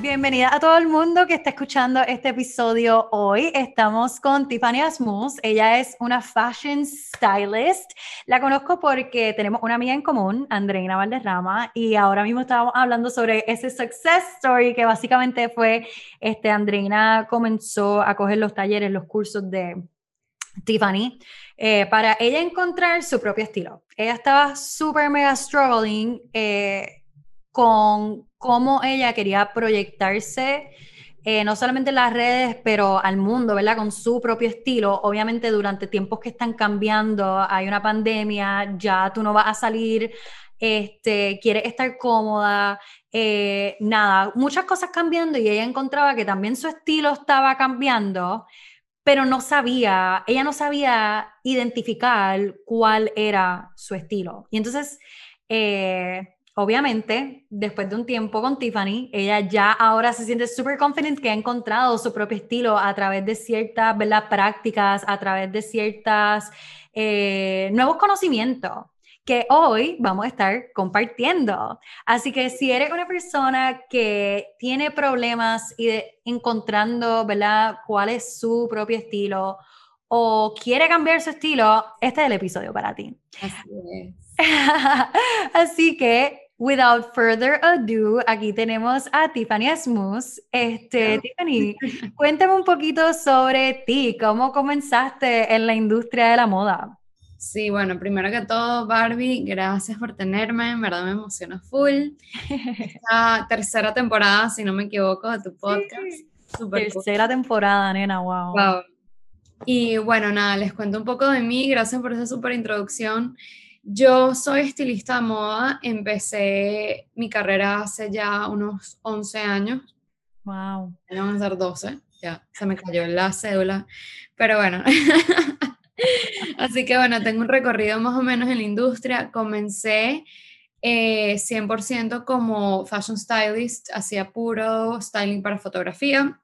Bienvenida a todo el mundo que está escuchando este episodio hoy. Estamos con Tiffany Asmus. Ella es una fashion stylist. La conozco porque tenemos una amiga en común, Andreina Valderrama, y ahora mismo estábamos hablando sobre ese success story que básicamente fue, este, Andreina comenzó a coger los talleres, los cursos de Tiffany, eh, para ella encontrar su propio estilo. Ella estaba súper mega struggling eh, con cómo ella quería proyectarse, eh, no solamente en las redes, pero al mundo, ¿verdad? Con su propio estilo. Obviamente durante tiempos que están cambiando, hay una pandemia, ya tú no vas a salir, este, quieres estar cómoda, eh, nada, muchas cosas cambiando y ella encontraba que también su estilo estaba cambiando, pero no sabía, ella no sabía identificar cuál era su estilo. Y entonces... Eh, obviamente, después de un tiempo con Tiffany, ella ya ahora se siente súper confident que ha encontrado su propio estilo a través de ciertas prácticas, a través de ciertos eh, nuevos conocimientos que hoy vamos a estar compartiendo. Así que si eres una persona que tiene problemas y encontrando, ¿verdad?, cuál es su propio estilo o quiere cambiar su estilo, este es el episodio para ti. Así Así que Without further ado, aquí tenemos a Tiffany Asmus. Este, Tiffany, cuéntame un poquito sobre ti, cómo comenzaste en la industria de la moda. Sí, bueno, primero que todo, Barbie, gracias por tenerme, en verdad me emociona full. Esta tercera temporada, si no me equivoco, de tu podcast. tercera temporada, nena, wow. wow. Y bueno, nada, les cuento un poco de mí, gracias por esa súper introducción. Yo soy estilista de moda, empecé mi carrera hace ya unos 11 años. Wow. Van a ser 12, ya se me cayó la cédula, pero bueno. Así que bueno, tengo un recorrido más o menos en la industria. Comencé 100% eh, como fashion stylist, hacía puro styling para fotografía.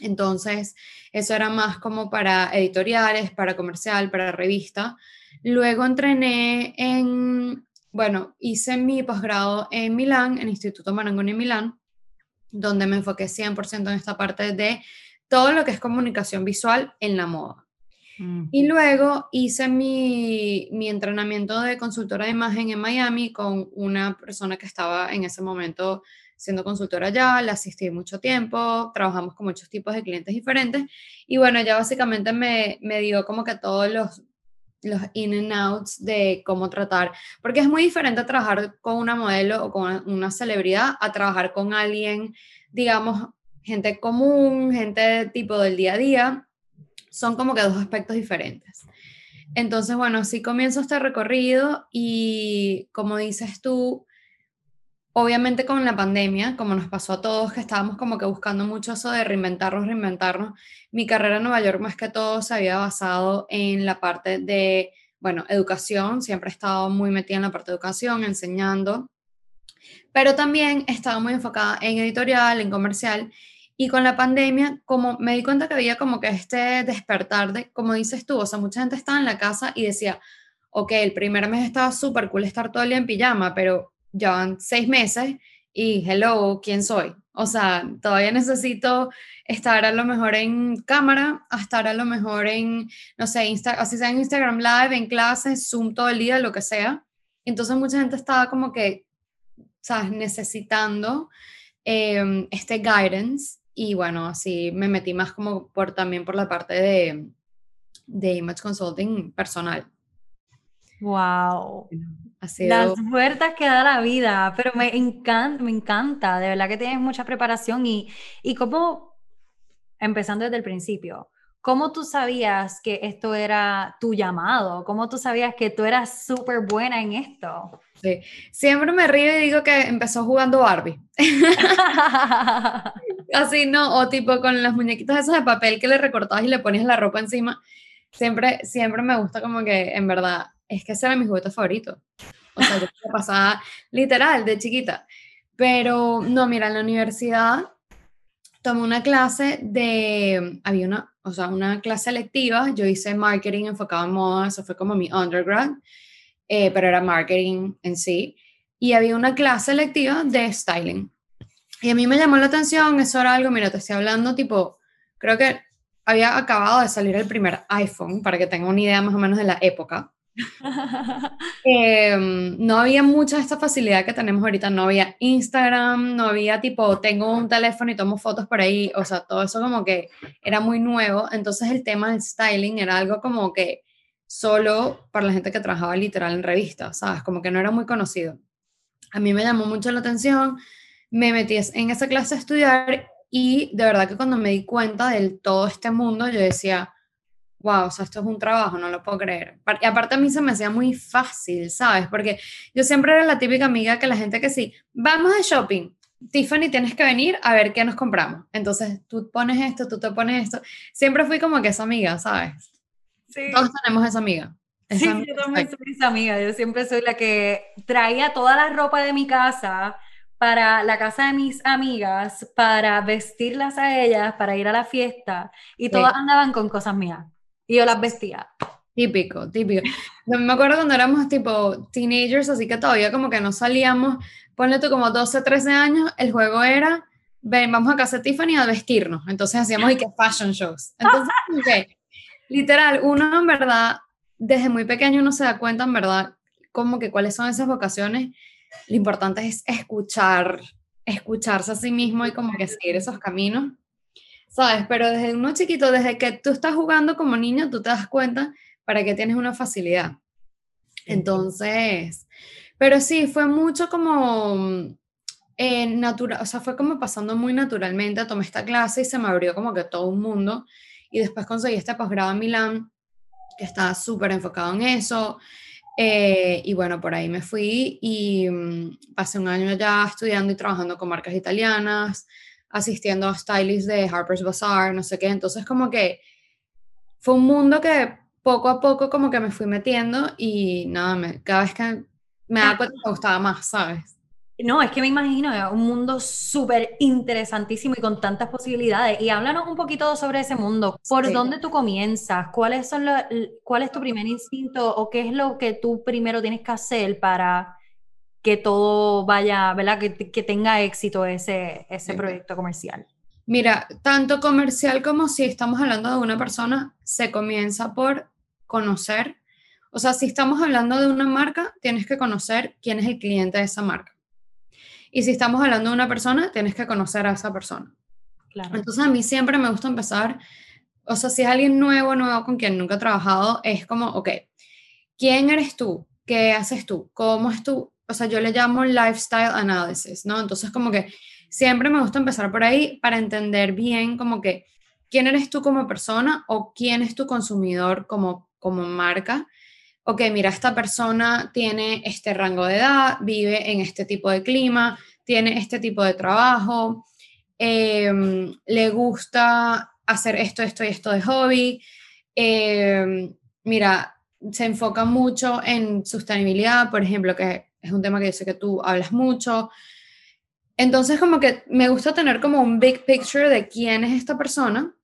Entonces, eso era más como para editoriales, para comercial, para revista. Luego entrené en, bueno, hice mi posgrado en Milán, en el Instituto Marangoni en Milán, donde me enfoqué 100% en esta parte de todo lo que es comunicación visual en la moda. Mm. Y luego hice mi, mi, entrenamiento de consultora de imagen en Miami con una persona que estaba en ese momento siendo consultora allá, la asistí mucho tiempo, trabajamos con muchos tipos de clientes diferentes y bueno, ya básicamente me, me dio como que todos los los in and outs de cómo tratar, porque es muy diferente trabajar con una modelo o con una celebridad a trabajar con alguien, digamos, gente común, gente tipo del día a día, son como que dos aspectos diferentes. Entonces, bueno, sí comienzo este recorrido y como dices tú, obviamente con la pandemia, como nos pasó a todos, que estábamos como que buscando mucho eso de reinventarnos, reinventarnos, mi carrera en Nueva York más que todo se había basado en la parte de, bueno, educación, siempre he estado muy metida en la parte de educación, enseñando, pero también he estado muy enfocada en editorial, en comercial, y con la pandemia, como me di cuenta que había como que este despertar de, como dices tú, o sea, mucha gente estaba en la casa y decía, ok, el primer mes estaba súper cool estar todo el día en pijama, pero llevan seis meses y hello, ¿quién soy? O sea, todavía necesito estar a lo mejor en cámara, a estar a lo mejor en, no sé, Insta así sea en Instagram Live, en clases, Zoom todo el día, lo que sea. Entonces mucha gente estaba como que, ¿sabes? Necesitando em, este guidance y bueno, así me metí más como por también por la parte de, de image consulting personal. Wow. Las puertas que da la vida, pero me encanta, me encanta, de verdad que tienes mucha preparación y, y cómo, empezando desde el principio, ¿cómo tú sabías que esto era tu llamado? ¿Cómo tú sabías que tú eras súper buena en esto? Sí, siempre me río y digo que empezó jugando Barbie. Así, ¿no? O tipo con las muñequitas esas de papel que le recortabas y le ponías la ropa encima. Siempre, siempre me gusta como que, en verdad, es que ese era mi juguete favorito. O sea, yo pasaba literal de chiquita. Pero no, mira, en la universidad tomé una clase de, había una, o sea, una clase electiva, yo hice marketing enfocado en moda, eso fue como mi undergrad, eh, pero era marketing en sí, y había una clase electiva de styling. Y a mí me llamó la atención, eso era algo, mira, te estoy hablando tipo, creo que había acabado de salir el primer iPhone, para que tenga una idea más o menos de la época. Em, no había mucha esta facilidad que tenemos ahorita, no había Instagram, no había tipo, tengo un teléfono y tomo fotos por ahí, o sea, todo eso como que era muy nuevo, entonces el tema del styling era algo como que solo para la gente que trabajaba literal en revistas, ¿sabes? Como que no era muy conocido. A mí me llamó mucho la atención, me metí en esa clase a estudiar y de verdad que cuando me di cuenta de todo este mundo, yo decía, wow, o sea, esto es un trabajo, no lo puedo creer. Y aparte a mí se me hacía muy fácil, ¿sabes? Porque yo siempre era la típica amiga que la gente que sí, vamos de shopping, Tiffany, tienes que venir a ver qué nos compramos. Entonces, tú pones esto, tú te pones esto. Siempre fui como que esa amiga, ¿sabes? Sí. Todos tenemos esa amiga. sí, yo también soy esa amiga. Yo siempre soy la que traía toda la ropa de mi casa para la casa de mis amigas, para vestirlas a ellas, para ir a la fiesta. Y todas andaban con cosas mías. Y yo las vestía. Típico, típico. Me acuerdo cuando éramos tipo teenagers, así que todavía como que no salíamos, ponle tú como 12, 13 años, el juego era, ven, vamos a casa de Tiffany a vestirnos. Entonces hacíamos y que fashion shows. Entonces, literal, uno en verdad, desde muy pequeño uno se da cuenta en verdad como que cuáles son esas vocaciones. Lo importante es escuchar, escucharse a sí mismo y como que seguir esos caminos. ¿Sabes? Pero desde uno chiquito, desde que tú estás jugando como niño, tú te das cuenta para que tienes una facilidad. Entonces, pero sí, fue mucho como eh, natural, o sea, fue como pasando muy naturalmente. Tomé esta clase y se me abrió como que todo un mundo. Y después conseguí este posgrado en Milán, que estaba súper enfocado en eso. Eh, y bueno, por ahí me fui y mm, pasé un año ya estudiando y trabajando con marcas italianas asistiendo a stylists de Harper's Bazaar, no sé qué. Entonces como que fue un mundo que poco a poco como que me fui metiendo y nada, me, cada vez que me da cuenta me gustaba más, ¿sabes? No, es que me imagino un mundo súper interesantísimo y con tantas posibilidades. Y háblanos un poquito sobre ese mundo. ¿Por dónde tú comienzas? ¿Cuáles son los, ¿Cuál es tu primer instinto o qué es lo que tú primero tienes que hacer para que todo vaya, ¿verdad? Que, que tenga éxito ese, ese proyecto comercial. Mira, tanto comercial como si estamos hablando de una persona, se comienza por conocer. O sea, si estamos hablando de una marca, tienes que conocer quién es el cliente de esa marca. Y si estamos hablando de una persona, tienes que conocer a esa persona. Claro. Entonces a mí siempre me gusta empezar, o sea, si es alguien nuevo, nuevo con quien nunca he trabajado, es como, ok, ¿quién eres tú? ¿Qué haces tú? ¿Cómo es tu o sea, yo le llamo lifestyle analysis, ¿no? Entonces como que siempre me gusta empezar por ahí para entender bien como que quién eres tú como persona o quién es tu consumidor como, como marca. Ok, mira, esta persona tiene este rango de edad, vive en este tipo de clima, tiene este tipo de trabajo, em, le gusta hacer esto, esto y esto de hobby. Em, mira, se enfoca mucho en sostenibilidad, por ejemplo, que es un tema que yo sé que tú hablas mucho. Entonces, como que me gusta tener como un big picture de quién es esta persona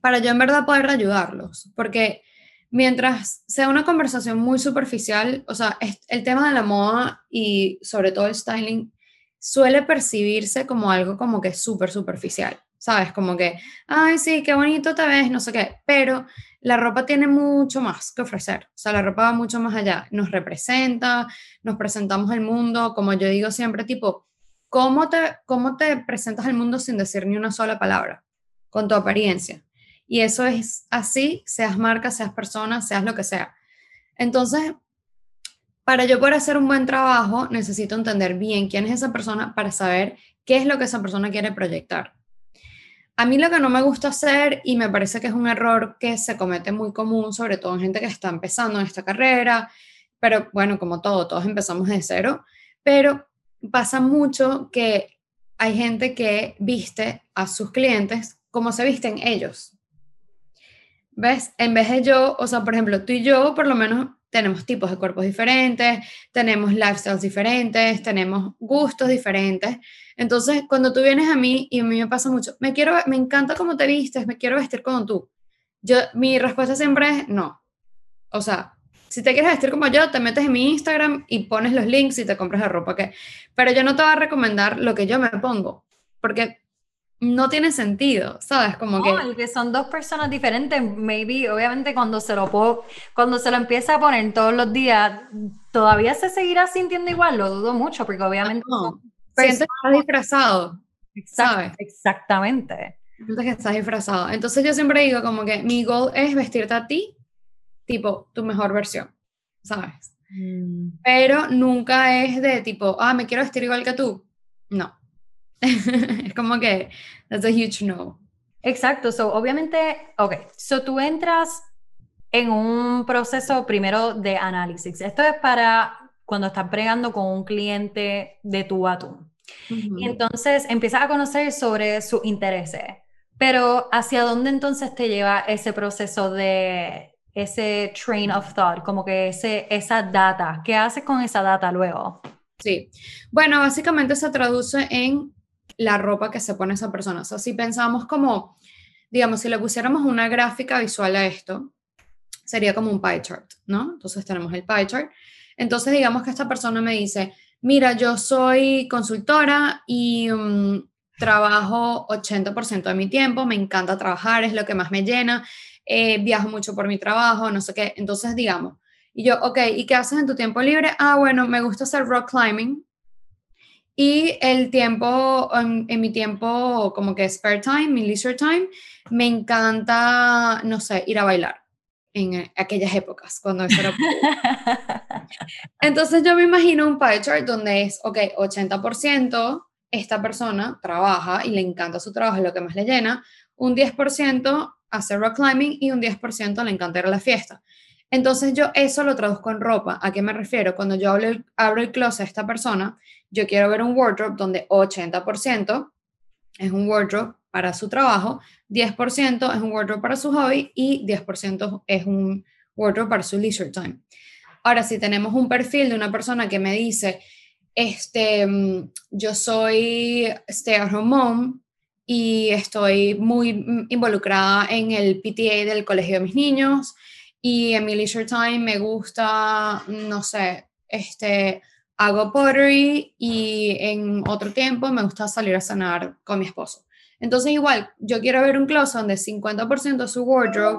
para yo en verdad poder ayudarlos, porque mientras sea una conversación muy superficial, o sea, el tema de la moda y sobre todo el styling suele percibirse como algo como que súper superficial, ¿sabes? Como que, ay, sí, qué bonito te ves, no sé qué, pero la ropa tiene mucho más que ofrecer, o sea, la ropa va mucho más allá, nos representa, nos presentamos al mundo, como yo digo siempre, tipo, ¿cómo te, cómo te presentas al mundo sin decir ni una sola palabra? Con tu apariencia. Y eso es así, seas marca, seas persona, seas lo que sea. Entonces, para yo poder hacer un buen trabajo, necesito entender bien quién es esa persona para saber qué es lo que esa persona quiere proyectar. A mí lo que no me gusta hacer, y me parece que es un error que se comete muy común, sobre todo en gente que está empezando en esta carrera, pero bueno, como todo, todos empezamos de cero, pero pasa mucho que hay gente que viste a sus clientes como se visten ellos. ¿Ves? En vez de yo, o sea, por ejemplo, tú y yo por lo menos tenemos tipos de cuerpos diferentes, tenemos lifestyles diferentes, tenemos gustos diferentes. Entonces, cuando tú vienes a mí, y a mí me pasa mucho, me, quiero, me encanta cómo te vistes, me quiero vestir como tú. Yo, mi respuesta siempre es no. O sea, si te quieres vestir como yo, te metes en mi Instagram y pones los links y te compras la ropa que... Pero yo no te voy a recomendar lo que yo me pongo. porque no tiene sentido, ¿sabes? Como que... que son dos personas diferentes, maybe, obviamente cuando se lo cuando se lo empieza a poner todos los días, todavía se seguirá sintiendo igual, lo dudo mucho, porque obviamente... No, sientes que estás disfrazado, ¿sabes? Exactamente. Sientes que estás disfrazado. Entonces yo siempre digo como que mi goal es vestirte a ti, tipo, tu mejor versión, ¿sabes? Mm. Pero nunca es de tipo, ah, me quiero vestir igual que tú. No. es como que, that's a huge no. Exacto, so obviamente, ok, so tú entras en un proceso primero de análisis. Esto es para cuando estás pregando con un cliente de tu a tú. Y entonces empiezas a conocer sobre sus intereses. Pero ¿hacia dónde entonces te lleva ese proceso de ese train of thought, como que ese, esa data? ¿Qué haces con esa data luego? Sí, bueno, básicamente se traduce en la ropa que se pone esa persona. O sea, si pensamos como, digamos, si le pusiéramos una gráfica visual a esto, sería como un pie chart, ¿no? Entonces tenemos el pie chart. Entonces, digamos que esta persona me dice, mira, yo soy consultora y mm, trabajo 80% de mi tiempo, me encanta trabajar, es lo que más me llena, eh, viajo mucho por mi trabajo, no sé qué. Entonces, digamos, y yo, ok, ¿y qué haces en tu tiempo libre? Ah, bueno, me gusta hacer rock climbing, y el tiempo, en, mi tiempo como que spare time, mi leisure time, me encanta, no sé, ir a bailar en aquellas épocas, cuando eso era... Entonces yo me imagino un pie chart donde es, ok, 80% esta persona trabaja y le encanta su trabajo, es lo que más le llena, un 10% hace rock climbing y un 10% le encanta ir a la fiesta. Entonces yo eso lo traduzco en ropa. ¿A qué me refiero? Cuando yo abro el, abro closet a esta persona, yo quiero ver un wardrobe donde 80% es un wardrobe para su trabajo, 10% es un wardrobe para su hobby y 10% es un wardrobe para su leisure time. Ahora, si tenemos un perfil de una persona que me dice, este, mm, yo soy stay at home mom y estoy muy involucrada en el PTA del colegio de mis niños, y en mi leisure time me gusta, no sé, este, hago pottery y en otro tiempo me gusta salir a cenar con mi esposo. Entonces igual, yo quiero ver un closet donde 50% de su wardrobe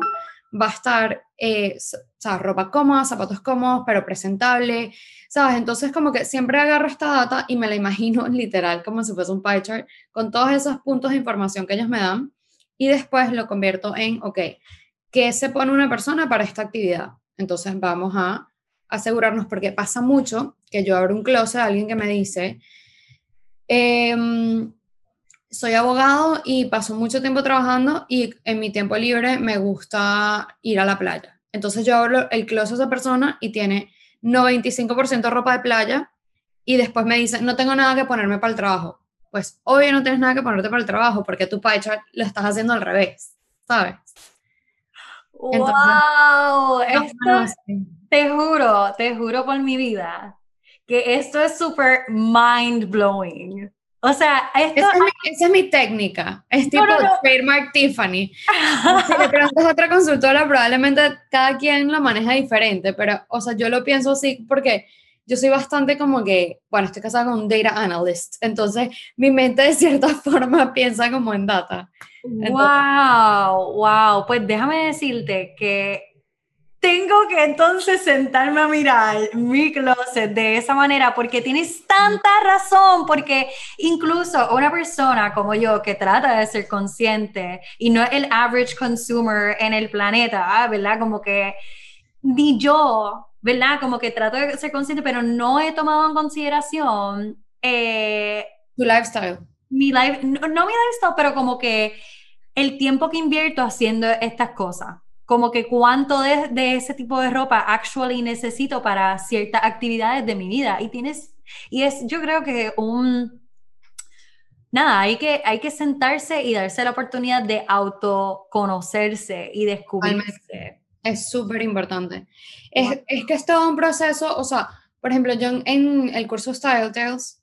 va a estar, eh, o sea, ropa cómoda, zapatos cómodos, pero presentable, ¿sabes? Entonces como que siempre agarro esta data y me la imagino literal como si fuese un pie chart con todos esos puntos de información que ellos me dan y después lo convierto en, ok, qué se pone una persona para esta actividad. Entonces vamos a asegurarnos, porque pasa mucho que yo abro un closet a alguien que me dice, em, soy abogado y paso mucho tiempo trabajando y en mi tiempo libre me gusta ir a la playa. Entonces yo abro el closet a esa persona y tiene 95% ropa de playa y después me dice, no tengo nada que ponerme para el trabajo. Pues obvio no tienes nada que ponerte para el trabajo porque tu chart lo estás haciendo al revés, ¿sabes? Wow, esto, te juro, te juro por mi vida, que esto es súper mind blowing. O sea, esto... Esa es, mi, técnica. Es tipo trademark Tiffany. si le preguntas a otra consultora, probablemente cada quien lo maneja diferente, pero, o sea, yo lo pienso así porque yo soy bastante como que, bueno, estoy casada con un data analyst, entonces mi mente de cierta forma piensa como en data. Wow, wow, pues déjame decirte que tengo que entonces sentarme a mirar mi closet de esa manera porque tienes tanta razón, porque incluso una persona como yo que trata de ser consciente y no es el average consumer en el planeta, ¿verdad? Como que ni yo ¿verdad? Como que trato de ser consciente, pero no he tomado en consideración... Eh, tu lifestyle. Mi life, no, mi lifestyle, pero como que el tiempo que invierto haciendo estas cosas. Como que cuánto de, de ese tipo de ropa actually necesito para ciertas actividades de mi vida. Y tienes, y es yo creo que un, nada, hay que, hay que sentarse y darse la oportunidad de autoconocerse y descubrirse. Es súper importante. Es, es, que es todo un proceso, o sea, por ejemplo, yo en, el curso Style Tales,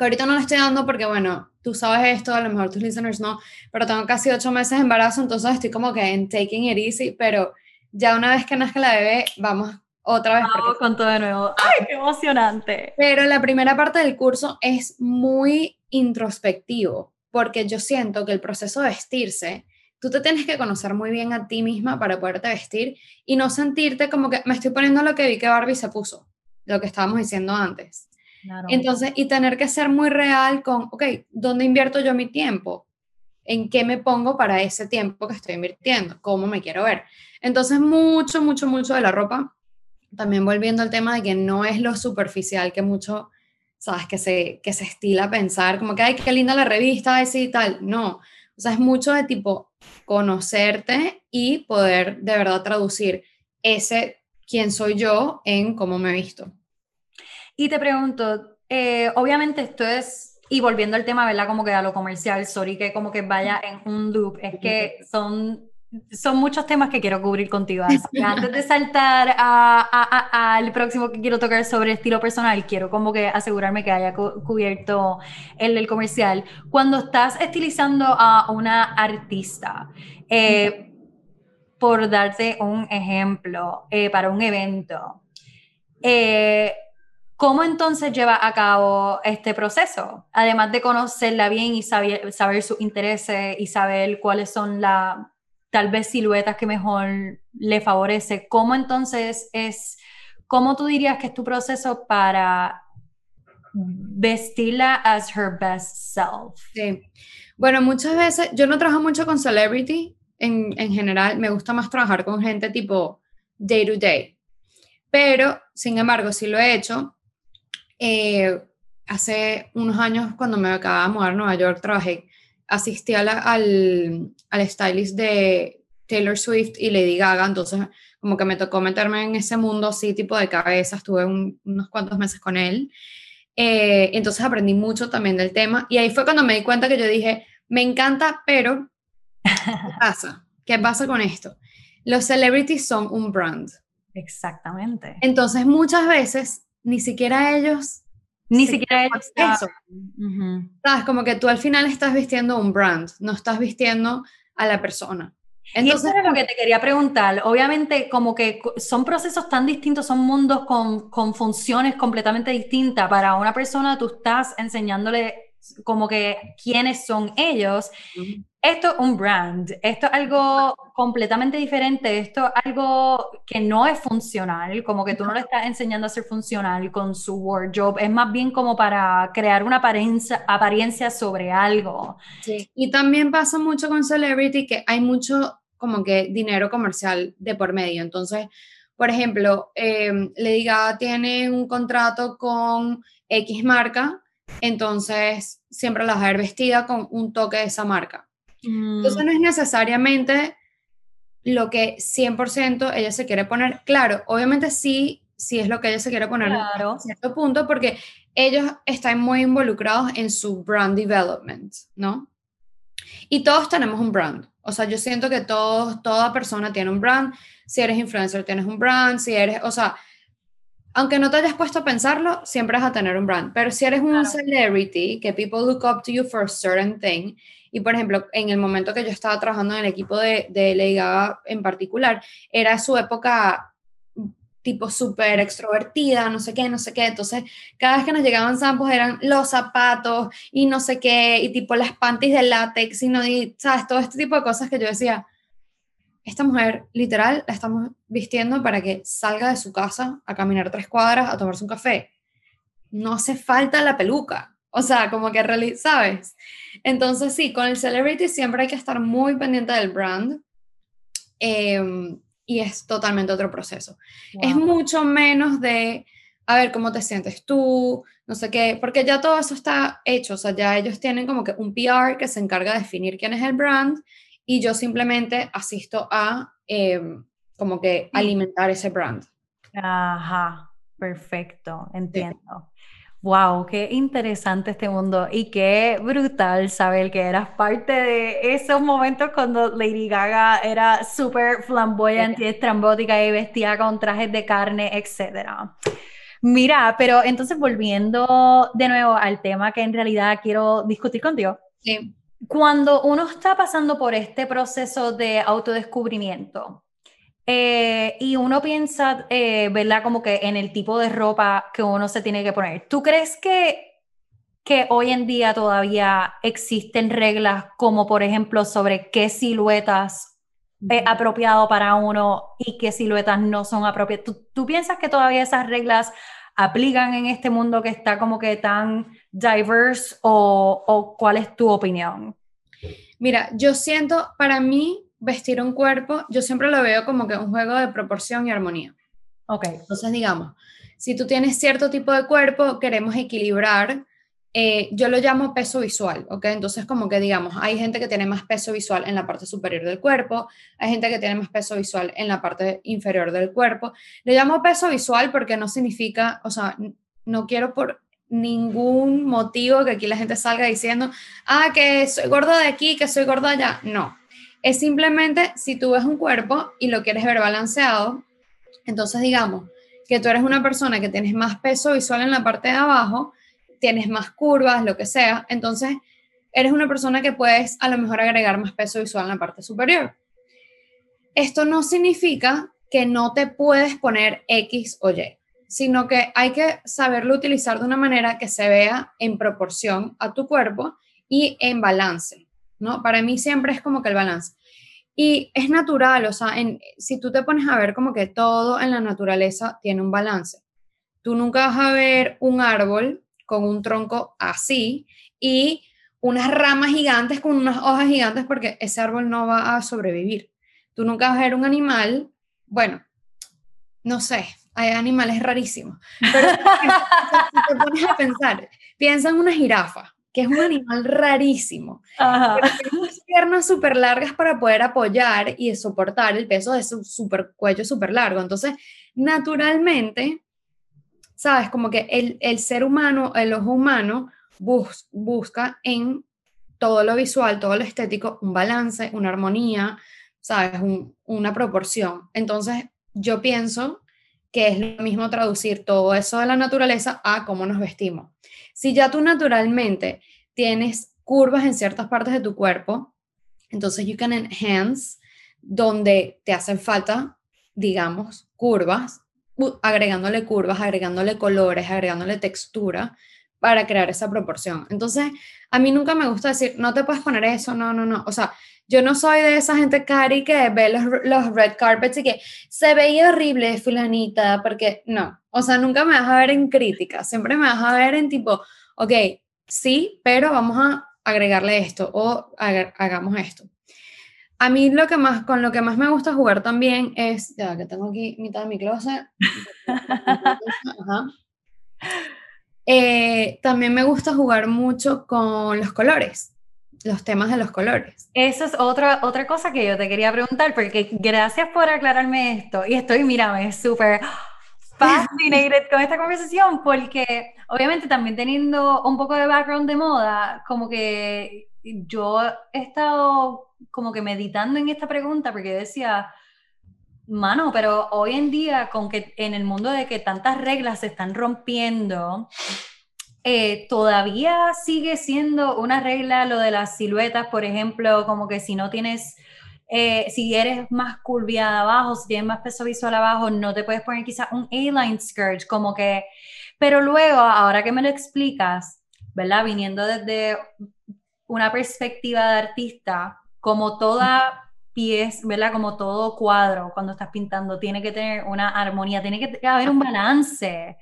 que ahorita no lo estoy dando porque, bueno, tú sabes esto, a lo mejor tus listeners no, pero tengo casi ocho meses de embarazo, entonces estoy como que en taking it easy, pero ya una vez que nazca la bebé, vamos otra vez. Vamos con todo de nuevo. ¡Ay, qué emocionante! Pero la primera parte del curso es muy introspectivo, porque yo siento que el proceso de vestirse, tú te tienes que conocer muy bien a ti misma para poderte vestir y no sentirte como que me estoy poniendo lo que vi que Barbie se puso, lo que estábamos diciendo antes. Entonces, y tener que ser muy real con, ok, ¿dónde invierto yo mi tiempo? ¿En qué me pongo para ese tiempo que estoy invirtiendo? ¿Cómo me quiero ver? Entonces, mucho, mucho, mucho de la ropa también volviendo al tema de que no es lo superficial que mucho, sabes, que se, que se estila pensar, como que, ay, qué linda la revista, así y tal. No, o sea, es mucho de tipo conocerte y poder de verdad traducir ese quién soy yo en cómo me he visto. Y te pregunto, eh, obviamente esto es, y volviendo al tema, ¿verdad? Como que a lo comercial, sorry que como que vaya en un loop, es que son son muchos temas que quiero cubrir contigo. antes de saltar al próximo que quiero tocar sobre estilo personal, quiero como que asegurarme que haya cubierto el del comercial. Cuando estás estilizando a una artista, eh, por darte un ejemplo, eh, para un evento, eh, ¿Cómo entonces lleva a cabo este proceso? Además de conocerla bien y saber, saber sus intereses y saber cuáles son la, tal vez siluetas que mejor le favorece. ¿Cómo entonces es, cómo tú dirías que es tu proceso para vestirla as her best self? Sí. Bueno, muchas veces, yo no trabajo mucho con celebrity en, en general, me gusta más trabajar con gente tipo day to day. Pero, sin embargo, sí lo he hecho. Eh, hace unos años, cuando me acababa de mudar a Nueva York, trabajé asistí al, al stylist de Taylor Swift y Lady Gaga, entonces como que me tocó meterme en ese mundo así tipo de cabeza, estuve unos cuantos meses con él, eh, entonces aprendí mucho también del tema y ahí fue cuando me di cuenta que yo dije, me encanta, pero ¿qué pasa? ¿Qué pasa con esto? Los celebrities son un brand. Exactamente. Entonces muchas veces ni siquiera ellos ni siquiera eso. Sabes, como que tú al final estás vistiendo un brand, no estás vistiendo a la persona. Entonces, y eso es lo que te quería preguntar. Obviamente, como que son procesos tan distintos, son mundos con, con funciones completamente distintas. Para una persona, tú estás enseñándole como que quiénes son ellos. Esto es un brand, esto es algo completamente diferente, esto es algo que no es funcional, como que tú no le estás enseñando a ser funcional con su wardrobe, es más bien como para crear una apariencia, sobre algo. Sí. Y también pasa mucho con Celebrity que hay mucho como que dinero comercial de por medio, entonces... Por ejemplo, eh, Lady Gaga tiene un contrato con X marca, entonces siempre la vas a ver vestida con un toque de esa marca. Entonces mm. no es necesariamente lo que 100% ella se quiere poner. Claro, obviamente sí, sí es lo que ella se quiere poner claro. a cierto punto porque ellos están muy involucrados en su brand development, ¿no? Y todos tenemos un brand. O sea, yo siento que todos, toda persona tiene un brand. Si eres influencer, tienes un brand. Si eres, o sea, aunque no te hayas puesto a pensarlo, siempre vas a tener un brand. Pero si eres un celebrity, que people look up to you for a certain thing, y por ejemplo, en el momento que yo estaba trabajando en el equipo de, de Lady Gaga en particular, era su época tipo súper extrovertida, no sé qué, no sé qué. Entonces, cada vez que nos llegaban samples eran los zapatos y no sé qué, y tipo las panties de látex, y, no, y sabes, todo este tipo de cosas que yo decía, esta mujer literal la estamos vistiendo para que salga de su casa a caminar tres cuadras a tomarse un café. No hace falta la peluca. O sea, como que, ¿sabes? Entonces sí, con el celebrity siempre hay que estar muy pendiente del brand. Em, y es totalmente otro proceso. Es mucho menos de, a ver, ¿cómo te sientes tú? No sé qué, porque ya todo eso está hecho, o sea, ya ellos tienen como que un PR que se encarga de definir quién es el brand y yo simplemente asisto a em, como que alimentar ese brand. Ajá, perfecto, entiendo. Wow, qué interesante este mundo y qué brutal saber que eras parte de esos momentos cuando Lady Gaga era súper flamboyante y estrambótica y vestía con trajes de carne, etc. Mira, pero entonces volviendo de nuevo al tema que en realidad quiero discutir contigo. Sí cuando uno está pasando por este proceso de autodescubrimiento, Eh, y uno piensa, eh, ¿verdad? Como que en el tipo de ropa que uno se tiene que poner. ¿Tú crees que, que hoy en día todavía existen reglas como, por ejemplo, sobre qué siluetas es apropiado para uno y qué siluetas no son apropiadas? ¿Tú, ¿Tú piensas que todavía esas reglas aplican en este mundo que está como que tan diverse o, o cuál es tu opinión? Mira, yo siento, para mí, vestir un cuerpo, yo siempre lo veo como que un juego de proporción y armonía. Ok. Entonces, digamos, si tú tienes cierto tipo de cuerpo, queremos equilibrar, eh, yo lo llamo peso visual, ¿ok? Entonces, como que digamos, hay gente que tiene más peso visual en la parte superior del cuerpo, hay gente que tiene más peso visual en la parte inferior del cuerpo. Le llamo peso visual porque no significa, o sea, no quiero por ningún motivo que aquí la gente salga diciendo, ah, que soy gordo de aquí, que soy gordo allá. No, es simplemente si tú ves un cuerpo y lo quieres ver balanceado, entonces digamos que tú eres una persona que tienes más peso visual en la parte de abajo, tienes más curvas, lo que sea, entonces eres una persona que puedes a lo mejor agregar más peso visual en la parte superior. Esto no significa que no te puedes poner X o Y, sino que hay que saberlo utilizar de una manera que se vea en proporción a tu cuerpo y en balance. ¿no? Para mí siempre es como que el balance. Y es natural, o sea, si tú te pones a ver como que todo en la naturaleza tiene un balance. Tú nunca vas a ver un árbol con un tronco así y unas ramas gigantes con unas hojas gigantes porque ese árbol no va a sobrevivir. Tú nunca vas a ver un animal, bueno, no sé, hay animales rarísimos, pero si te pones a pensar, piensa en una jirafa, que es un animal rarísimo. tiene unas piernas súper largas para poder apoyar y soportar el peso de su super cuello súper largo. Entonces, naturalmente, sabes, como que el, el ser humano, el ojo humano, busca en todo lo visual, todo lo estético, un balance, una armonía, sabes, una proporción. Entonces, yo pienso que es lo mismo traducir todo eso de la naturaleza a cómo nos vestimos. Si ya tú naturalmente tienes curvas en ciertas partes de tu cuerpo, entonces you can enhance donde te hacen falta, digamos, curvas, agregándole curvas, agregándole colores, agregándole textura para crear esa proporción. Entonces, a mí nunca me gusta decir, no te puedes poner eso, no, no, no. O sea, yo no soy de esa gente cari que ve los, los red carpets y que se veía horrible fulanita, porque no. O sea, nunca me vas a ver en crítica, siempre me vas a ver en tipo, ok, sí, pero vamos a agregarle esto o hagamos esto. A mí lo que más, con lo que más me gusta jugar también es, ya que tengo aquí mitad de mi closet. Eh, también me gusta jugar mucho con los colores, los temas de los colores. Eso es otra, otra cosa que yo te quería preguntar, porque gracias por aclararme esto. Y estoy, mírame, súper fascinated con esta conversación porque obviamente también teniendo un poco de background de moda, como que yo he estado como que meditando en esta pregunta porque decía, mano, pero hoy en día con que en el mundo de que tantas reglas se están rompiendo, eh, todavía sigue siendo una regla lo de las siluetas, por ejemplo, como que si no tienes eh, si eres más curviada abajo, si tienes más peso visual abajo, no te puedes poner quizás un A-line skirt, como que, pero luego, ahora que me lo explicas, ¿verdad? Viniendo desde una perspectiva de artista, como toda pies, ¿verdad? Como todo cuadro cuando estás pintando, tiene que tener una armonía, tiene que haber un balance.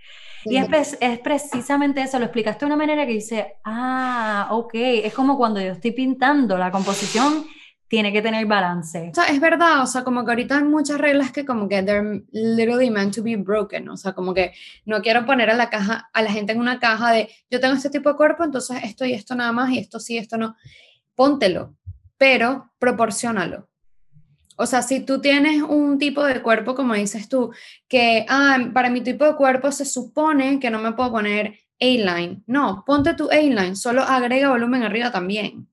Y es, es, precisamente eso, lo explicaste de una manera que dice, ah, ok, es como cuando yo estoy pintando la composición tiene que tener balance. O sea, es verdad, o sea, como que ahorita hay muchas reglas que como que they're literally meant to be broken, o sea, como que no quiero poner a la caja, a la gente en una caja de yo tengo este tipo de cuerpo, entonces esto y esto nada más y esto sí, esto no. Póntelo, pero proporcionalo. O sea, si tú tienes un tipo de cuerpo, como dices tú, que ah, para mi tipo de cuerpo se supone que no me puedo poner A-line. No, ponte tu A-line, solo agrega volumen arriba también.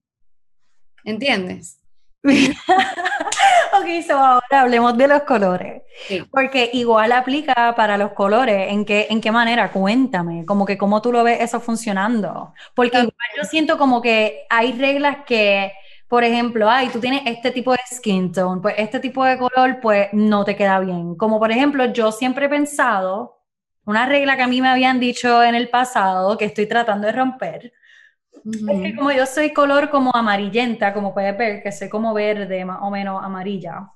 ¿Entiendes? ok, so ahora hablemos de los colores. Porque igual aplica para los colores. ¿En qué, ¿En qué manera? Cuéntame. Como que cómo tú lo ves eso funcionando. Porque igual yo siento como que hay reglas que por ejemplo, ay, tú tienes este tipo de skin tone, pues este tipo de color, pues no te queda bien. Como por ejemplo, yo siempre he pensado, una regla que a mí me habían dicho en el pasado, que estoy tratando de romper, es que como yo soy color como amarillenta, como puedes ver, que soy como verde, más o menos amarilla.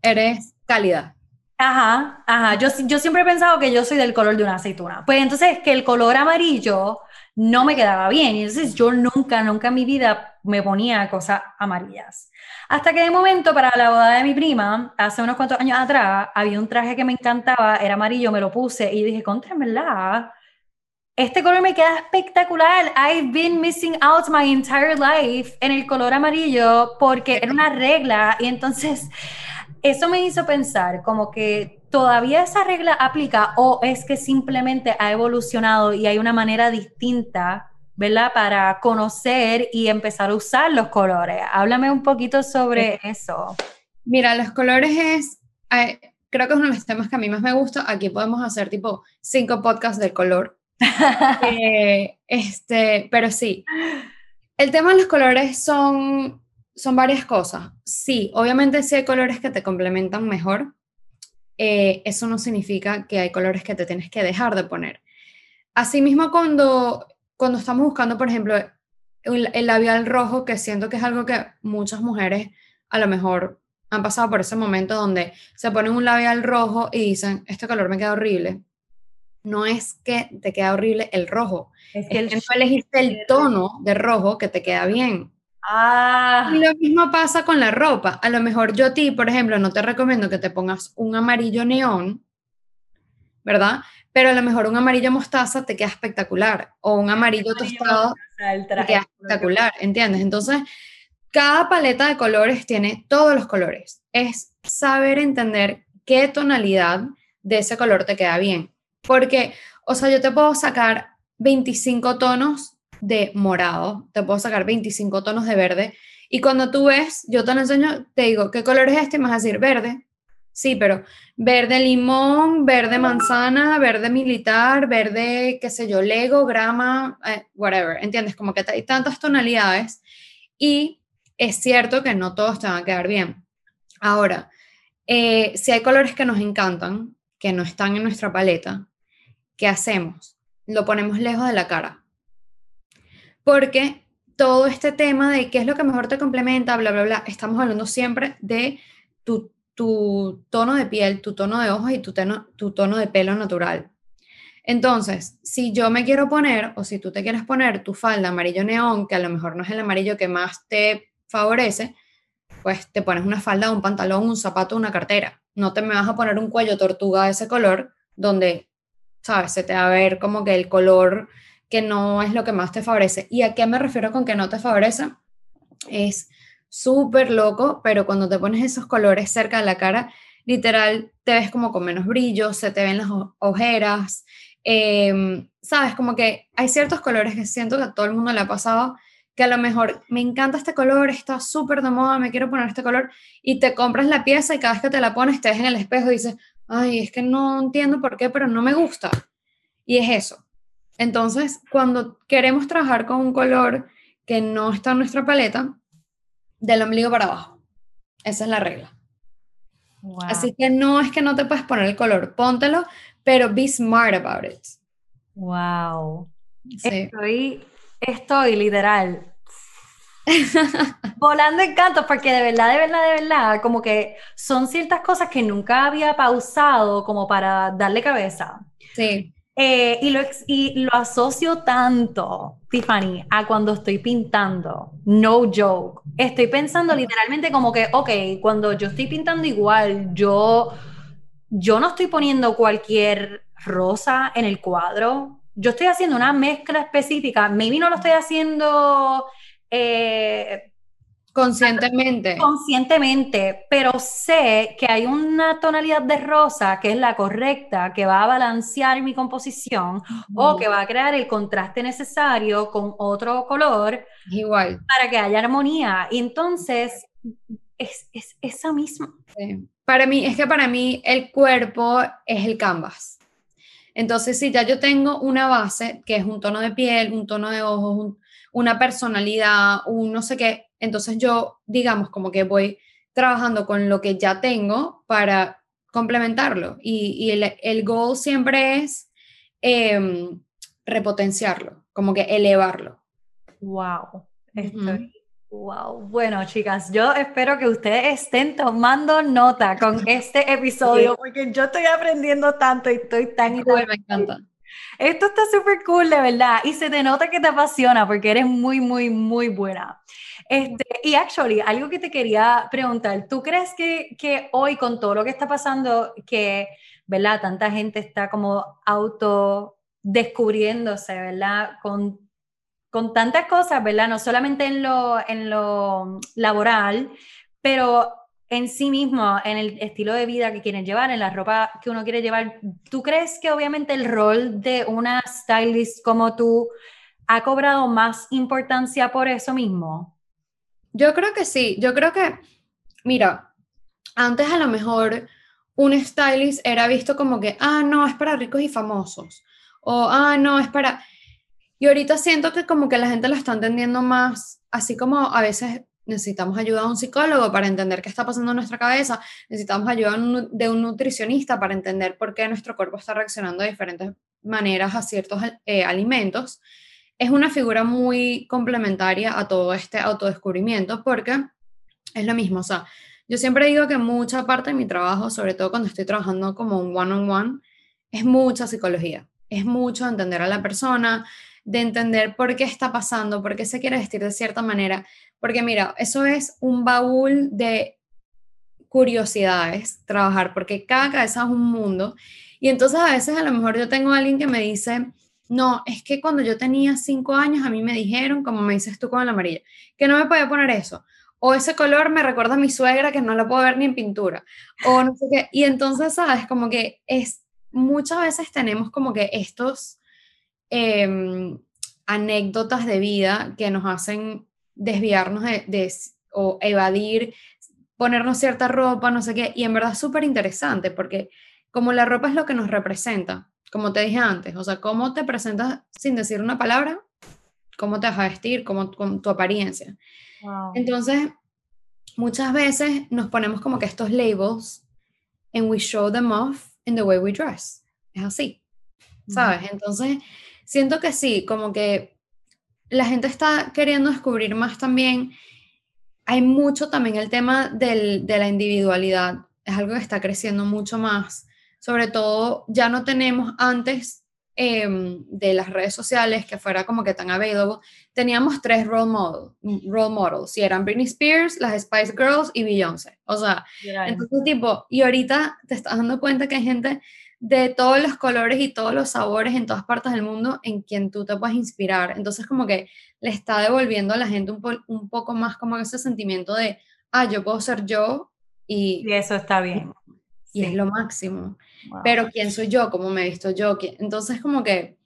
Eres cálida. Ajá, ajá. Yo, yo siempre he pensado que yo soy del color de una aceituna. Pues entonces que el color amarillo no me quedaba bien. Y entonces yo nunca, nunca en mi vida me ponía cosas amarillas. Hasta que de momento para la boda de mi prima, hace unos cuantos años atrás, había un traje que me encantaba, era amarillo, me lo puse y dije, contra, ¿verdad? Este color me queda espectacular. I've been missing out my entire life en el color amarillo porque era una regla y entonces eso me hizo pensar como que todavía esa regla aplica o es que simplemente ha evolucionado y hay una manera distinta, ¿verdad? Para conocer y empezar a usar los colores. Háblame un poquito sobre eso. Mira, los colores es, creo que es uno de los temas que a mí más me gusta. Aquí podemos hacer tipo cinco podcasts del color. Eh, este, pero sí, el tema de los colores son, son varias cosas. Sí, obviamente sí hay colores que te complementan mejor. Eh, eso no significa que hay colores que te tienes que dejar de poner. Asimismo, cuando, cuando estamos buscando, por ejemplo, el, el labial rojo, que siento que es algo que muchas mujeres a lo mejor han pasado por ese momento donde se ponen un labial rojo y dicen, este color me queda horrible no es que te queda horrible el rojo, es que, no elegiste el tono de rojo que te queda bien. Ah. Y lo mismo pasa con la ropa. A lo mejor yo a ti, por ejemplo, no te recomiendo que te pongas un amarillo neón, ¿verdad? Pero a lo mejor un amarillo mostaza te queda espectacular o un amarillo tostado te queda espectacular, ¿entiendes? Entonces, cada paleta de colores tiene todos los colores. Es saber entender qué tonalidad de ese color te queda bien. Porque, o sea, yo te puedo sacar 25 tonos de morado, te puedo sacar 25 tonos de verde, y cuando tú ves, yo te lo enseño, te digo, ¿qué color es este? Y me vas a decir, verde. Sí, pero verde limón, verde manzana, verde militar, verde, qué sé yo, lego, grama, eh, whatever, ¿entiendes? Como que hay tantas tonalidades y es cierto que no todos te van a quedar bien. Ahora, eh, si hay colores que nos encantan, que no están en nuestra paleta, ¿qué hacemos? Lo ponemos lejos de la cara. Porque todo este tema de qué es lo que mejor te complementa, bla, bla, bla, estamos hablando siempre de tu, tono de piel, tu tono de ojos y tu tono, tu tono de pelo natural. Entonces, si yo me quiero poner, o si tú te quieres poner tu falda amarillo neón, que a lo mejor no es el amarillo que más te favorece, pues te pones una falda, un pantalón, un zapato, una cartera. No te me vas a poner un cuello tortuga de ese color, donde ¿sabes? Se te va a ver como que el color que no es lo que más te favorece. ¿Y a qué me refiero con que no te favorece? Es súper loco, pero cuando te pones esos colores cerca de la cara, literal, te ves como con menos brillo, se te ven las ojeras, em, ¿sabes? Como que hay ciertos colores que siento que a todo el mundo le ha pasado, que a lo mejor me encanta este color, está súper de moda, me quiero poner este color, y te compras la pieza y cada vez que te la pones te ves en el espejo y dices, ay, es que no entiendo por qué, pero no me gusta. Y es eso. Entonces, cuando queremos trabajar con un color que no está en nuestra paleta, del ombligo para abajo. Esa es la regla. Así que no es que no te puedes poner el color, póntelo, pero be smart about it. Wow. Estoy, estoy literal volando en cantos, porque de verdad, de verdad, de verdad, como que son ciertas cosas que nunca había pausado como para darle cabeza. Sí. Eh, y, lo, lo asocio tanto, Tiffany, a cuando estoy pintando. No joke. Estoy pensando literalmente como que, ok, cuando yo estoy pintando igual, yo, yo no estoy poniendo cualquier rosa en el cuadro. Yo estoy haciendo una mezcla específica. Maybe no lo estoy haciendo eh, conscientemente. Conscientemente, pero sé que hay una tonalidad de rosa que es la correcta, que va a balancear mi composición o que va a crear el contraste necesario con otro color. Igual. Para que haya armonía. Y entonces, es, es esa misma. Para mí, es que para mí el cuerpo es el canvas. Entonces, si ya yo tengo una base, que es un tono de piel, un tono de ojos, un, una personalidad, un no sé qué. Entonces yo, digamos, como que voy trabajando con lo que ya tengo para complementarlo. Y, el, el, goal siempre es em, repotenciarlo, como que elevarlo. Wow. Wow, bueno chicas, yo espero que ustedes estén tomando nota con este episodio porque yo estoy aprendiendo tanto y estoy tan... Cool, me encanta. Esto está súper cool, de verdad, y se te nota que te apasiona porque eres muy, muy, muy buena. Este, y actually, algo que te quería preguntar, ¿tú crees que, que hoy con todo lo que está pasando, que, ¿verdad? Tanta gente está como auto descubriéndose, ¿verdad? Con con tantas cosas, ¿verdad? No solamente en lo, en lo laboral, pero en sí mismo, en el estilo de vida que quieren llevar, en la ropa que uno quiere llevar. ¿Tú crees que obviamente el rol de una stylist como tú ha cobrado más importancia por eso mismo? Yo creo que sí, yo creo que, mira, antes a lo mejor un stylist era visto como que, ah, no, es para ricos y famosos, o, ah, no, es para... Y ahorita siento que como que la gente lo está entendiendo más, así como a veces necesitamos ayuda de un psicólogo para entender qué está pasando en nuestra cabeza, necesitamos ayuda de un nutricionista para entender por qué nuestro cuerpo está reaccionando de diferentes maneras a ciertos eh, alimentos. Es una figura muy complementaria a todo este autodescubrimiento porque es lo mismo, o sea, yo siempre digo que mucha parte de mi trabajo, sobre todo cuando estoy trabajando como un one-on-one, -on -one, es mucha psicología, es mucho entender a la persona, de entender por qué está pasando, por qué se quiere vestir de cierta manera. Porque mira, eso es un baúl de curiosidades, trabajar, porque cada cabeza es un mundo. Y entonces a veces a lo mejor yo tengo a alguien que me dice, no, es que cuando yo tenía cinco años a mí me dijeron, como me dices tú con la amarilla, que no me podía poner eso. O ese color me recuerda a mi suegra que no la puedo ver ni en pintura. O no sé qué. Y entonces, ¿sabes? Como que es, muchas veces tenemos como que estos Em, anécdotas de vida que nos hacen desviarnos de, o evadir, ponernos cierta ropa, no sé qué, y en verdad es súper interesante porque como la ropa es lo que nos representa, como te dije antes, o sea, cómo te presentas sin decir una palabra, cómo te vas a vestir, cómo, con tu apariencia. Entonces, muchas veces nos ponemos como que estos labels and we show them off in the way we dress. Es así, ¿sabes? Entonces, siento que sí, como que la gente está queriendo descubrir más también. Hay mucho también el tema del, de la individualidad, es algo que está creciendo mucho más. Sobre todo, ya no tenemos antes em, de las redes sociales que fuera como que tan available, teníamos tres role, model, role models, y eran Britney Spears, las Spice Girls y Beyoncé. O sea, entonces tipo, y ahorita te estás dando cuenta que hay gente de todos los colores y todos los sabores en todas partes del mundo en quien tú te puedes inspirar. Entonces como que le está devolviendo a la gente un, un poco más como ese sentimiento de, ah, yo puedo ser yo y... Y eso está bien. Y es lo máximo. Pero ¿quién soy yo? ¿Cómo me he visto yo? Entonces como que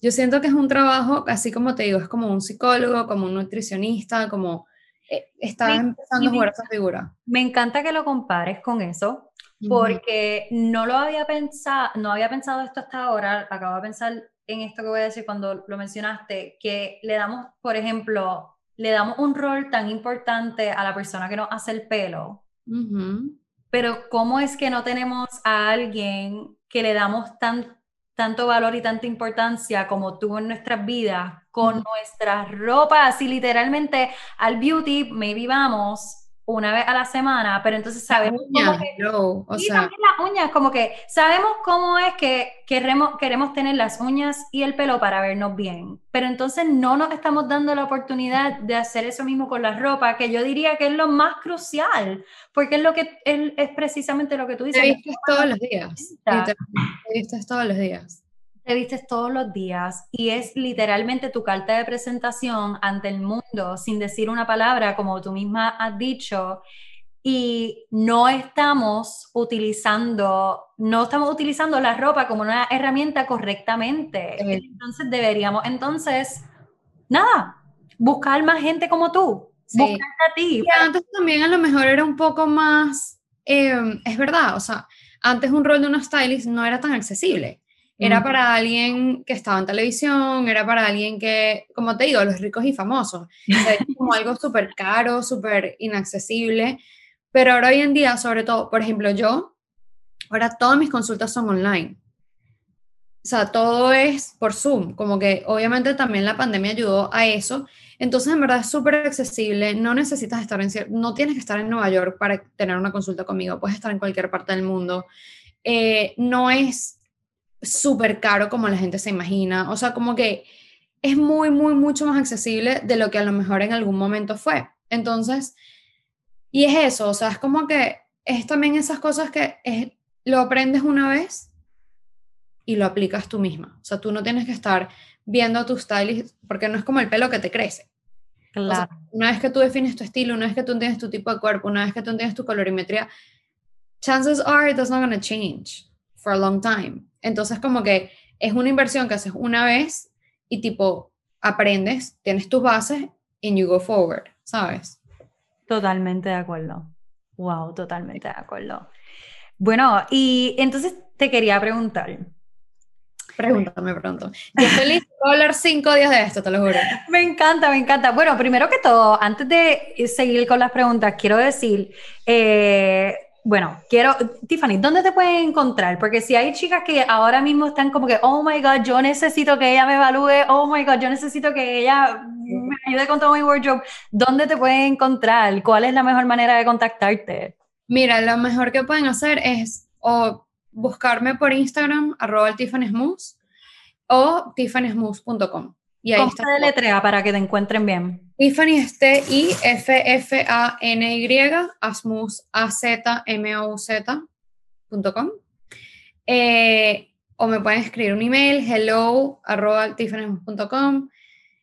yo siento que es un trabajo, así como te digo, es como un psicólogo, como un nutricionista, como... Eh, está empezando a jugar esa figura. Me encanta que lo compares con eso, porque no lo había pensado, no había pensado esto hasta ahora, acabo de pensar en esto que voy a decir cuando lo mencionaste, que le damos, por ejemplo, le damos un rol tan importante a la persona que nos hace el pelo, pero ¿cómo es que no tenemos a alguien que le damos tan, tanto valor y tanta importancia como tú en nuestras vidas, con nuestras ropas, así literalmente al beauty, maybe vamos una vez a la semana, pero entonces sabemos cómo que, o las uñas, como que sabemos cómo es que queremos, queremos tener las uñas y el pelo para vernos bien, pero entonces no nos estamos dando la oportunidad de hacer eso mismo con la ropa, que yo diría que es lo más crucial, porque es lo que es, es precisamente lo que tú dices. Te vistes todos los días. Te vistes todos los días te vistes todos los días y es literalmente tu carta de presentación ante el mundo sin decir una palabra, como tú misma has dicho, y no estamos utilizando, no estamos utilizando la ropa como una herramienta correctamente. Entonces deberíamos, entonces, nada, buscar más gente como tú, buscar a ti. Y antes también a lo mejor era un poco más, eh, es verdad, o sea, antes un rol de una stylist no era tan accesible Era para alguien que estaba en televisión, era para alguien que, como te digo, los ricos y famosos. Como algo súper caro, súper inaccesible. Pero ahora hoy en día, sobre todo, por ejemplo, yo, ahora todas mis consultas son online. O sea, todo es por Zoom, como que obviamente también la pandemia ayudó a eso. Entonces, en verdad es súper accesible, no necesitas estar en, no tienes que estar en Nueva York para tener una consulta conmigo, puedes estar en cualquier parte del mundo. Eh, no es súper caro como la gente se imagina, o sea, como que es muy, muy, mucho más accesible de lo que a lo mejor en algún momento fue. Entonces, y es eso, o sea, es como que es también esas cosas que es- lo aprendes una vez y lo aplicas tú misma. O sea, tú no tienes que estar viendo a tu stylist, porque no es como el pelo que te crece. O sea, Claro. una vez que tú defines tu estilo, una vez que tú entiendes tu tipo de cuerpo, una vez que tú entiendes tu colorimetría, chances are it's not going to change for a long time. Entonces, como que es una inversión que haces una vez y tipo aprendes, tienes tus bases and you go forward, ¿sabes? Totalmente de acuerdo. Wow, totalmente de acuerdo. Bueno, y entonces te quería preguntar. Pregúntame pronto. Yo feliz de hablar cinco días de esto, te lo juro. Me encanta, me encanta. Bueno, primero que todo, antes de seguir con las preguntas, quiero decir, eh, bueno, quiero, Tiffany, ¿dónde te pueden encontrar? Porque si hay chicas que ahora mismo están como que, oh my God, yo necesito que ella me evalúe, oh my God, yo necesito que ella me ayude con todo mi wardrobe, ¿dónde te pueden encontrar? ¿Cuál es la mejor manera de contactarte? Mira, lo mejor que pueden hacer es o buscarme por Instagram, arroba o tiffanysmooth.com. Y ahí ¿Cómo está. deletrea para que te encuentren bien? Tiffany es T-I-F-F-A-N-Y, Asmuz, A-Z-M-O-U-Z.com. Eh, o me pueden escribir un email, hello, arroba tiffanysmooth.com.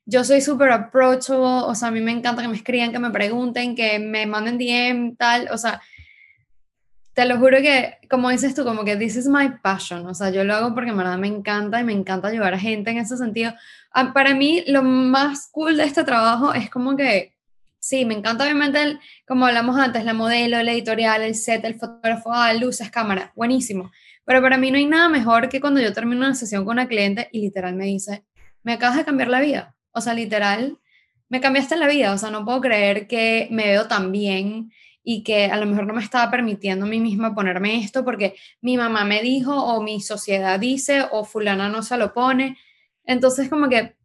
Yo soy súper approachable, o sea, a mí me encanta que me escriban, que me pregunten, que me manden DM, tal, o sea, te lo juro que, como dices tú, como que this is my passion, o sea, yo lo hago porque en verdad me encanta y me encanta ayudar a gente en ese sentido. Ah, Para mí, lo más cool de este trabajo es como que, sí, me encanta obviamente, el- como hablamos antes, la modelo, el editorial, el set, el fotógrafo, ah, luces, cámara, buenísimo. Pero para mí no hay nada mejor que cuando yo termino una sesión con una cliente y literal me dice, me acabas de cambiar la vida. O sea, literal, me cambiaste la vida. O sea, no puedo creer que me veo tan bien y que a lo mejor no me estaba permitiendo a mí misma ponerme esto porque mi mamá me dijo o mi sociedad dice o fulana no se lo pone. Entonces como que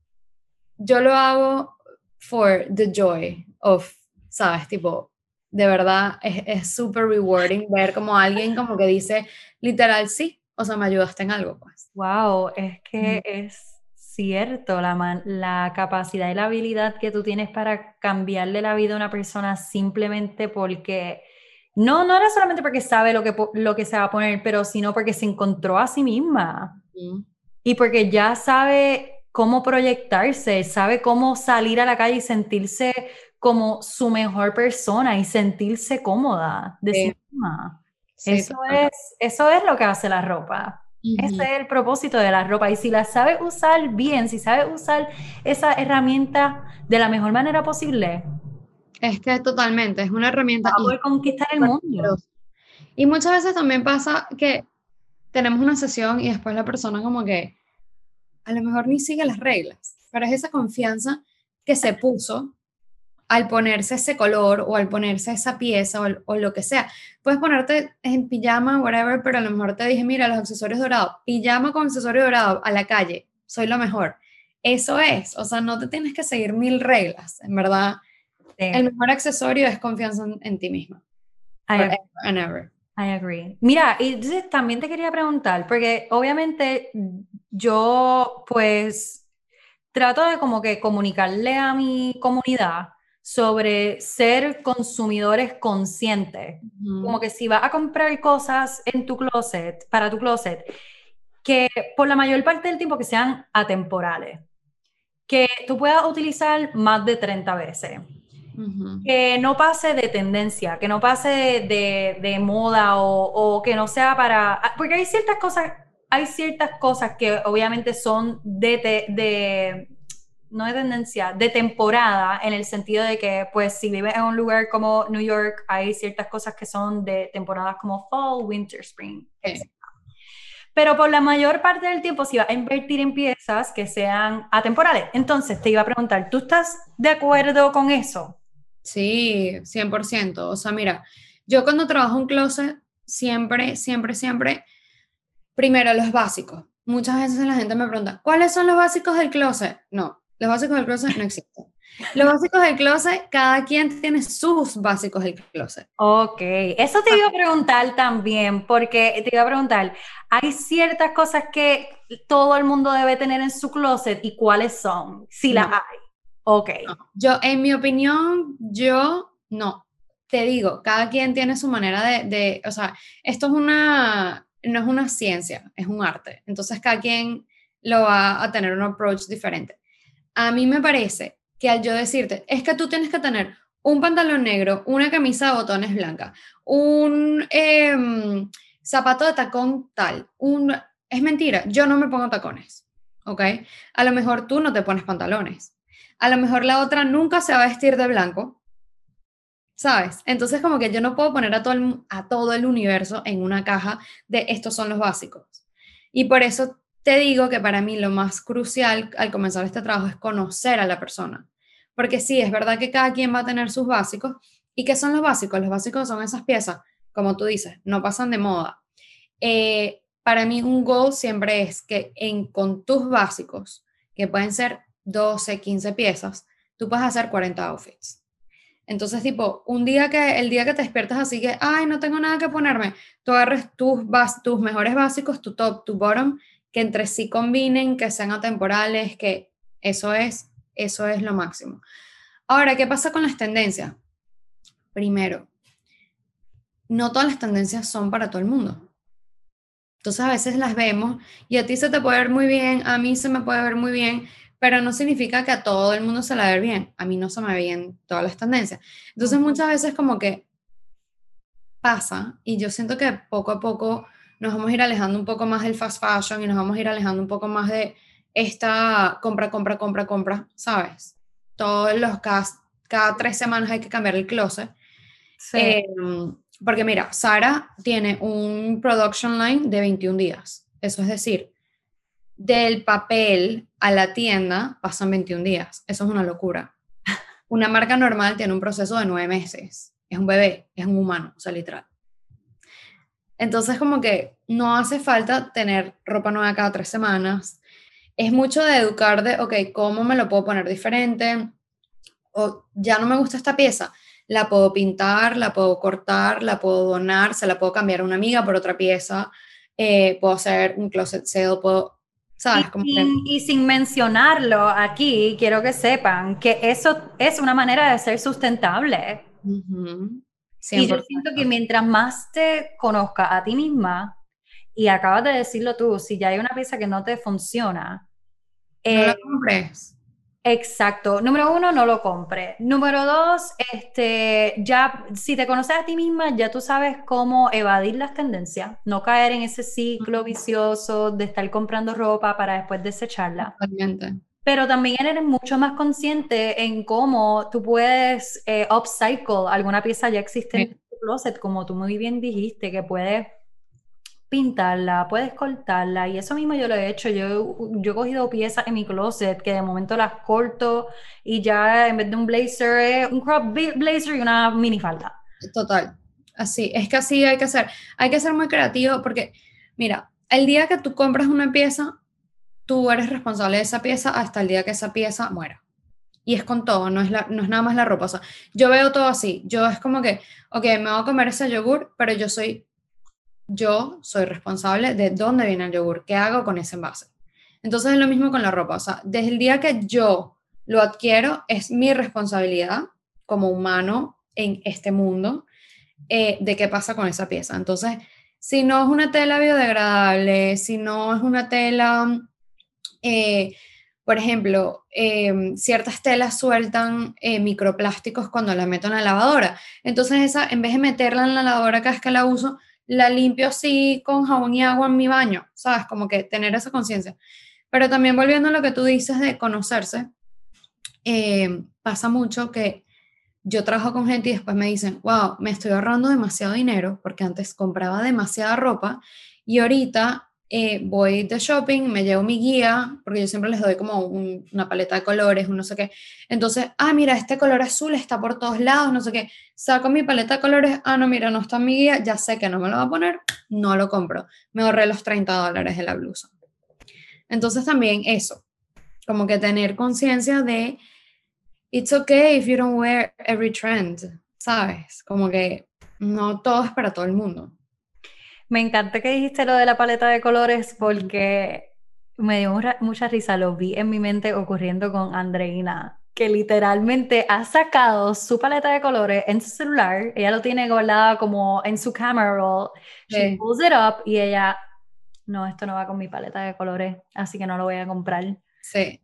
yo lo hago for the joy of, ¿sabes? Tipo, de verdad es súper rewarding ver como alguien como que dice literal sí, o sea, me ayudaste en algo, pues. Wow, es que es cierto, la, man- la capacidad y la habilidad que tú tienes para cambiarle la vida a una persona simplemente porque, no, no era solamente porque sabe lo que, lo que se va a poner, pero sino porque se encontró a sí misma y porque ya sabe cómo proyectarse, sabe cómo salir a la calle y sentirse como su mejor persona y sentirse cómoda de sí Sí. misma. Sí, Eso es, eso es lo que hace la ropa. Ese es el propósito de la ropa. Y si la sabes usar bien, si sabes usar esa herramienta de la mejor manera posible, Es que totalmente, es una herramienta vas a y poder conquistar el mundo. Y muchas veces también pasa que tenemos una sesión y después la persona como que a lo mejor ni sigue las reglas, pero es esa confianza que se puso al ponerse ese color o al ponerse esa pieza o, o lo que sea. Puedes ponerte en pijama, whatever, pero a lo mejor te dije, mira, los accesorios dorados, pijama con accesorio dorado a la calle, soy lo mejor. Eso es, o sea, no te tienes que seguir mil reglas, en verdad. Sí, El mejor accesorio es confianza en, en ti misma. I and ever. I agree. Mira, y entonces también te quería preguntar, porque obviamente yo pues trato de como que comunicarle a mi comunidad sobre ser consumidores conscientes. Como que si vas a comprar cosas en tu closet, para tu closet, que por la mayor parte del tiempo que sean atemporales, que tú puedas utilizar más de 30 veces Ujú. que no pase de tendencia, que no pase de, de- de moda o, o que no sea para... ah, Porque hay ciertas cosas, hay ciertas cosas que obviamente son de, te- de no de tendencia, de temporada, en el sentido de que, pues, si vives en un lugar como New York, hay ciertas cosas que son de temporadas como fall, winter, spring, Sí. etc. pero por la mayor parte del tiempo si vas a invertir en piezas que sean atemporales. Entonces te iba a preguntar, ¿tú estás de acuerdo con eso? Sí, 100%. O sea, mira, yo cuando trabajo en closet, siempre, siempre, siempre, primero los básicos. Muchas veces la gente me pregunta, ¿cuáles son los básicos del closet? No, los básicos del closet no existen. Los básicos del closet, cada quien tiene sus básicos del closet. Ok, eso te iba a preguntar también, porque te iba a preguntar, hay ciertas cosas que todo el mundo debe tener en su closet y cuáles son, si las hay. Ok. Yo, en mi opinión, yo no. Te digo, cada quien tiene su manera de, de, o sea, esto es una, no es una ciencia, es un arte. Entonces, cada quien lo va a tener un approach diferente. A mí me parece que al yo decirte, es que tú tienes que tener un pantalón negro, una camisa de botones blanca, un em, zapato de tacón tal, un... Es mentira, yo no me pongo tacones, ¿ok? A lo mejor tú no te pones pantalones. A lo mejor la otra nunca se va a vestir de blanco, ¿sabes? Entonces como que yo no puedo poner a todo, el, a todo el universo en una caja de estos son los básicos. Y por eso te digo que para mí lo más crucial al comenzar este trabajo es conocer a la persona. Porque sí, es verdad que cada quien va a tener sus básicos. ¿Y qué son los básicos? Los básicos son esas piezas, como tú dices, no pasan de moda. Eh, para mí un goal siempre es que en, con tus básicos, que pueden ser 12, 15 piezas, tú puedes hacer 40 outfits. Entonces, tipo, un día que, el día que te despiertas así que, ay, no tengo nada que ponerme, tú agarres tus, tus mejores básicos, tu top, tu bottom, que entre sí combinen, que sean atemporales, que eso es, eso es lo máximo. Ahora, ¿qué pasa con las tendencias? Primero, no todas las tendencias son para todo el mundo. Entonces a veces las vemos y a ti se te puede ver muy bien, a mí se me puede ver muy bien, pero no significa que a todo el mundo se la ve bien. A mí no se me ve bien todas las tendencias. Entonces muchas veces como que pasa y yo siento que poco a poco nos vamos a ir alejando un poco más del fast fashion y nos vamos a ir alejando un poco más de esta compra, compra, compra, compra, ¿sabes? Todos los cada, cada tres semanas hay que cambiar el closet. Sí. Em, porque mira, Sara tiene un production line de 21 días. Eso es decir, del papel a la tienda pasan 21 días. Eso es una locura. Una marca normal tiene un proceso de nueve meses. Es un bebé, es un humano, o sea, literal. Entonces, como que no hace falta tener ropa nueva cada tres semanas. Es mucho de educar de, ok, ¿cómo me lo puedo poner diferente? O ya no me gusta esta pieza, la puedo pintar, la puedo cortar, la puedo donar, se la puedo cambiar a una amiga por otra pieza, eh, puedo hacer un closet sale, puedo, ¿sabes? Y, y, sin mencionarlo aquí, quiero que sepan que eso es una manera de ser sustentable. Y yo siento que mientras más te conozca a ti misma, y acabas de decirlo tú, si ya hay una pieza que no te funciona, no la eh, compres. Exacto. Número uno, no lo compres. Número dos, este, ya, si te conoces a ti misma, ya tú sabes cómo evadir las tendencias, no caer en ese ciclo vicioso de estar comprando ropa para después desecharla. Totalmente pero también eres mucho más consciente en cómo tú puedes eh, upcycle alguna pieza ya existente en tu closet, como tú muy bien dijiste, que puedes pintarla, puedes cortarla, y eso mismo yo lo he hecho. Yo, yo he cogido piezas en mi closet que de momento las corto y ya en vez de un blazer un crop blazer y una minifalda. Total, así, es que así hay que hacer. Hay que ser muy creativo porque, mira, el día que tú compras una pieza, tú eres responsable de esa pieza hasta el día que esa pieza muera. Y es con todo, no es, la, no es nada más la ropa. O sea, yo veo todo así. Yo es como que, ok, me voy a comer ese yogur, pero yo soy, yo soy responsable de dónde viene el yogur, qué hago con ese envase. Entonces es lo mismo con la ropa. O sea, desde el día que yo lo adquiero, es mi responsabilidad como humano en este mundo eh, de qué pasa con esa pieza. Entonces, si no es una tela biodegradable, si no es una tela eh, por ejemplo, em, ciertas telas sueltan eh, microplásticos cuando la meto en la lavadora. Entonces, esa, en vez de meterla en la lavadora cada vez que la uso, la limpio así con jabón y agua en mi baño, ¿sabes? Como que tener esa conciencia. Pero también volviendo a lo que tú dices de conocerse, em, pasa mucho que yo trabajo con gente y después me dicen, wow, me estoy ahorrando demasiado dinero porque antes compraba demasiada ropa y ahorita eh, voy de shopping, me llevo mi guía, porque yo siempre les doy como una paleta de colores, un no sé qué. Entonces, ah, mira, este color azul está por todos lados, no sé qué. Saco mi paleta de colores, ah, no, mira, no está mi guía, ya sé que no me lo va a poner, no lo compro. Me ahorré los 30 dólares de la blusa. Entonces también eso, como que tener conciencia de, it's okay if you don't wear every trend, ¿sabes? Como que no todo es para todo el mundo. Me encanta que dijiste lo de la paleta de colores porque me dio mucha risa, lo vi en mi mente ocurriendo con Andreina, que literalmente ha sacado su paleta de colores en su celular, ella lo tiene guardada como en su camera roll, she pulls it up y ella, no, esto no va con mi paleta de colores, así que no lo voy a comprar. Sí.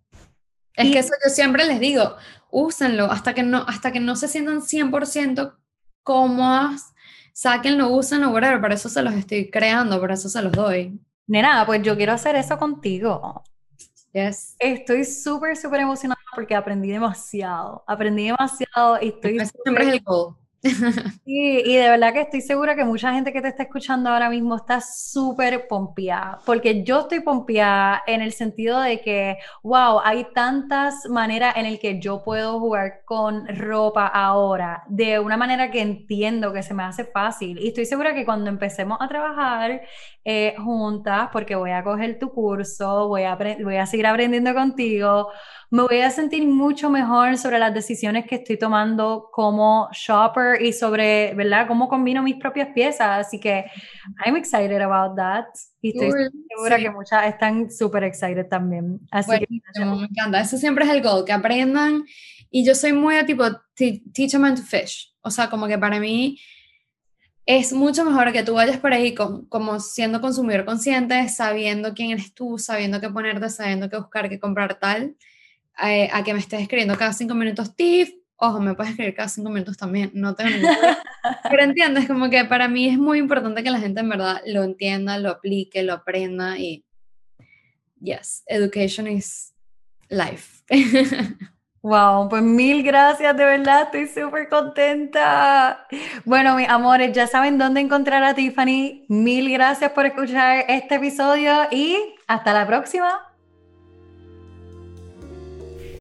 Es que eso yo siempre les digo, úsenlo hasta que no, hasta que no se sientan 100% cómodas sáquenlo, úsenlo, whatever, para eso se los estoy creando, por eso se los doy. Nena, pues yo quiero hacer eso contigo. Yes. Estoy súper, súper emocionada porque aprendí demasiado. Aprendí demasiado y estoy. Siempre es el goal. Y de verdad que estoy segura que mucha gente que te está escuchando ahora mismo está súper pompeada, porque yo estoy pompeada en el sentido de que, wow, hay tantas maneras en el que yo puedo jugar con ropa ahora, de una manera que entiendo que se me hace fácil. Y estoy segura que cuando empecemos a trabajar eh, juntas, porque voy a coger tu curso, voy a, voy a seguir aprendiendo contigo, me voy a sentir mucho mejor sobre las decisiones que estoy tomando como shopper y sobre, ¿verdad?, cómo combino mis propias piezas. Así que I'm excited about that. Y estoy segura que muchas están súper excited también. Así que, me encanta. Eso siempre es el goal, que aprendan. Y yo soy muy tipo teach a man to fish. O sea, como que para mí es mucho mejor que tú vayas por ahí como siendo consumidor consciente, sabiendo quién eres tú, sabiendo qué ponerte, sabiendo qué buscar, qué comprar tal, eh, a, que me estés escribiendo cada cinco minutos, Tiff, ojo, me puedes escribir cada cinco minutos también, no tengo ningún Pero entiendes, como que para mí es muy importante que la gente en verdad lo entienda, lo aplique, lo aprenda y, yes, education is life. Wow, pues mil gracias, de verdad, estoy súper contenta. Bueno, mis amores, ya saben dónde encontrar a Tiffany. Mil gracias por escuchar este episodio y hasta la próxima.